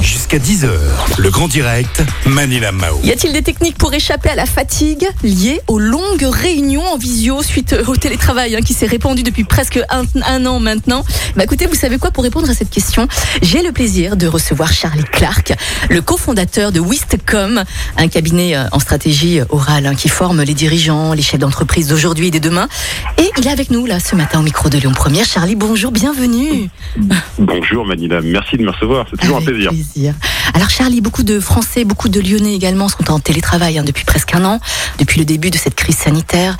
Jusqu'à 10h, le grand direct, Manila Mao. Y a-t-il des techniques pour échapper à la fatigue liée aux longues réunions en visio suite au télétravail hein, qui s'est répandu depuis presque un, un an maintenant? Bah écoutez, vous savez quoi? Pour répondre à cette question, j'ai le plaisir de recevoir Charlie Clark, le cofondateur de Wistcom, un cabinet euh, en stratégie orale hein, qui forme les dirigeants, les chefs d'entreprise d'aujourd'hui et de demain. Et il est avec nous là ce matin au micro de Lyon Première. Charlie, bonjour, bienvenue. Bonjour Manila, merci de me recevoir, c'est toujours Avec un plaisir. Alors Charlie, beaucoup de Français, beaucoup de Lyonnais également sont en télétravail hein, depuis presque un an, depuis le début de cette crise sanitaire.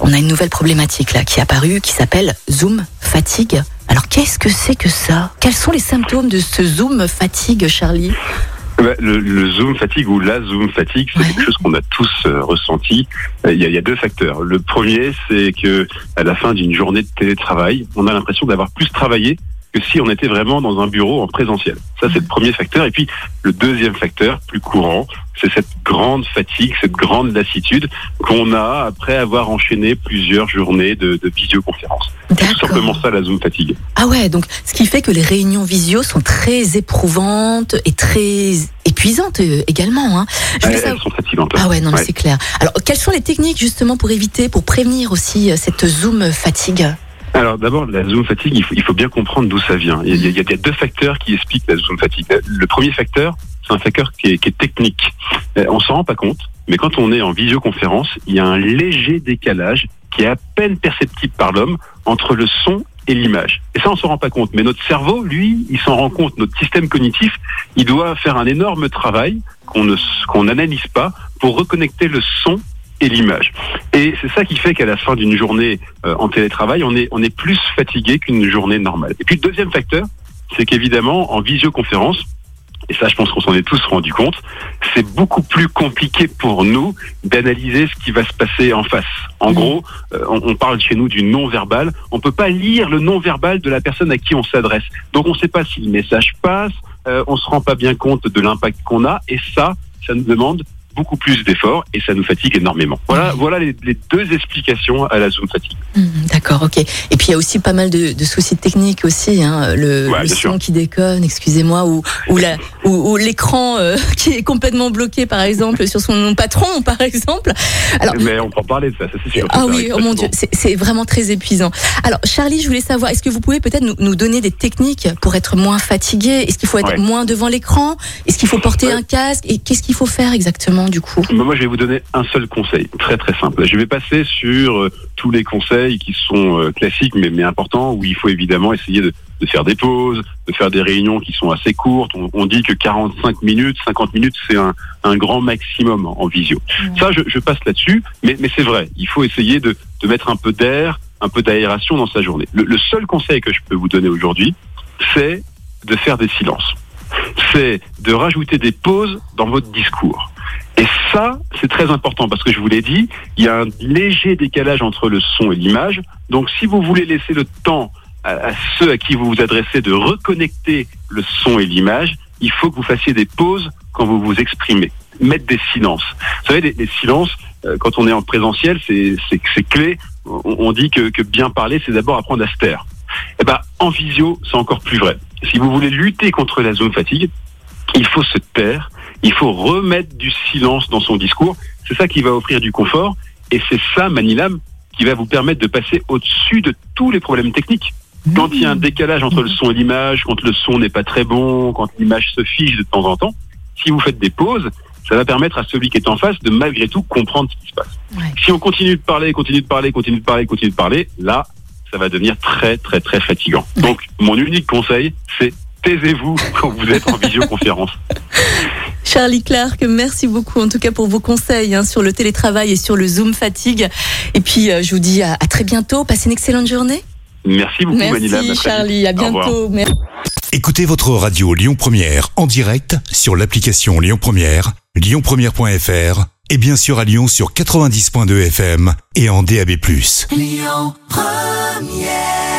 On a une nouvelle problématique là qui est apparue, qui s'appelle Zoom fatigue. Alors qu'est-ce que c'est que ça? Quels sont les symptômes de ce Zoom fatigue, Charlie? Bah, le, le zoom fatigue ou la zoom fatigue, c'est Ouais. quelque chose qu'on a tous euh, ressenti. Euh, Il y, a, il y a deux facteurs. Le premier, c'est que à la fin d'une journée de télétravail, on a l'impression d'avoir plus travaillé que si on était vraiment dans un bureau en présentiel. Ça, c'est le premier facteur. Et puis, le deuxième facteur, plus courant, c'est cette grande fatigue, cette grande lassitude qu'on a après avoir enchaîné plusieurs journées de, de visioconférence. C'est tout simplement ça, la zoom fatigue. Ah ouais, donc ce qui fait que les réunions visio sont très éprouvantes et très épuisantes euh, également. Hein. Je voulais Elles, savoir- sont fatigantes. Ah ouais, non, mais Ouais. c'est clair. Alors, quelles sont les techniques justement pour éviter, pour prévenir aussi euh, cette Zoom fatigue? Alors d'abord, la zoom fatigue, il faut, il faut bien comprendre d'où ça vient. Il y, a, il y a- deux facteurs qui expliquent la zoom fatigue. Le premier facteur, c'est un facteur qui est, qui est technique. Euh, On s'en rend pas compte, mais quand on est en visioconférence, il y a un léger décalage qui est à peine perceptible par l'homme entre le son et l'image. Et ça, on s'en rend pas compte. Mais notre cerveau, lui, il s'en rend compte. Notre système cognitif, il doit faire un énorme travail qu'on ne qu'on n'analyse pas pour reconnecter le son et l'image. Et c'est ça qui fait qu'à la fin d'une journée euh, en télétravail, on est, on est plus fatigué qu'une journée normale. Et puis le deuxième facteur, c'est qu'évidemment, en visioconférence, et ça je pense qu'on s'en est tous rendu compte, c'est beaucoup plus compliqué pour nous d'analyser ce qui va se passer en face. En Mhm. gros, euh, on, on parle chez nous du non-verbal, on peut pas lire le non-verbal de la personne à qui on s'adresse. Donc on ne sait pas si le message passe, euh, on se rend pas bien compte de l'impact qu'on a, et ça, ça nous demande beaucoup plus d'efforts et ça nous fatigue énormément. Voilà, voilà les, les deux explications à la zoom fatigue. Hmm, D'accord, ok. Et puis il y a aussi pas mal de, de soucis techniques aussi, hein, le, Ouais, le son sûr. qui déconne, excusez-moi, ou, ou, l'écran euh, qui est complètement bloqué, par exemple, sur son patron, par exemple. Alors, Mais on peut en parler de ça, ça c'est sûr. Ah oui, oh mon. Dieu, c'est c'est vraiment très épuisant. Alors, Charlie, je voulais savoir, est-ce que vous pouvez peut-être nous, nous donner des techniques pour être moins fatigué? Est-ce qu'il faut être Ouais. moins devant l'écran? Est-ce qu'il faut porter Ouais. un casque? Et qu'est-ce qu'il faut faire exactement, du coup Mais Moi, je vais vous donner un seul conseil, très très simple. Je vais passer sur euh, tous les conseils qui sont euh, classiques mais, mais importants, où il faut évidemment essayer de, de faire des pauses, de faire des réunions qui sont assez courtes. On, on dit que 45 minutes, 50 minutes, c'est un, un grand maximum en, en visio. Ça, je, je passe là-dessus, mais, mais c'est vrai, il faut essayer de, de mettre un peu d'air, un peu d'aération dans sa journée. Le, le seul conseil que je peux vous donner aujourd'hui, c'est de faire des silences. C'est de rajouter des pauses dans votre discours. Et ça, c'est très important parce que je vous l'ai dit, il y a un léger décalage entre le son et l'image. Donc, si vous voulez laisser le temps à, ceux à qui vous vous adressez de reconnecter le son et l'image, il faut que vous fassiez des pauses quand vous vous exprimez. Mettre des silences. Vous savez, les, les silences, euh, quand on est en présentiel, c'est clé. On, on dit que, que bien parler, c'est d'abord apprendre à se taire. Eh ben, en visio, c'est encore plus vrai. Si vous voulez lutter contre la zone fatigue, il faut se taire, il faut remettre du silence dans son discours. C'est ça qui va offrir du confort. Et c'est ça, Manilam, qui va vous permettre de passer au-dessus de tous les problèmes techniques. Quand il y a un décalage entre le son et l'image, quand le son n'est pas très bon, quand l'image se fiche de temps en temps, si vous faites des pauses, ça va permettre à celui qui est en face de malgré tout comprendre ce qui se passe. Ouais. Si on continue de parler, continue de parler, continue de parler, continue de parler, là, ça va devenir très, très, très fatigant. Donc, mon unique conseil, c'est taisez-vous quand vous êtes en visioconférence. Charlie Clark, merci beaucoup en tout cas pour vos conseils hein, sur le télétravail et sur le Zoom fatigue. Et puis, euh, je vous dis à, à très bientôt. Passez une excellente journée. Merci beaucoup, Manila. Merci très vite. Charlie, à bientôt. Merci. Écoutez votre radio Lyon Première en direct sur l'application Lyon Première, lyonpremière.fr et bien sûr à Lyon sur 90.2 FM et en DAB+. Lyon Première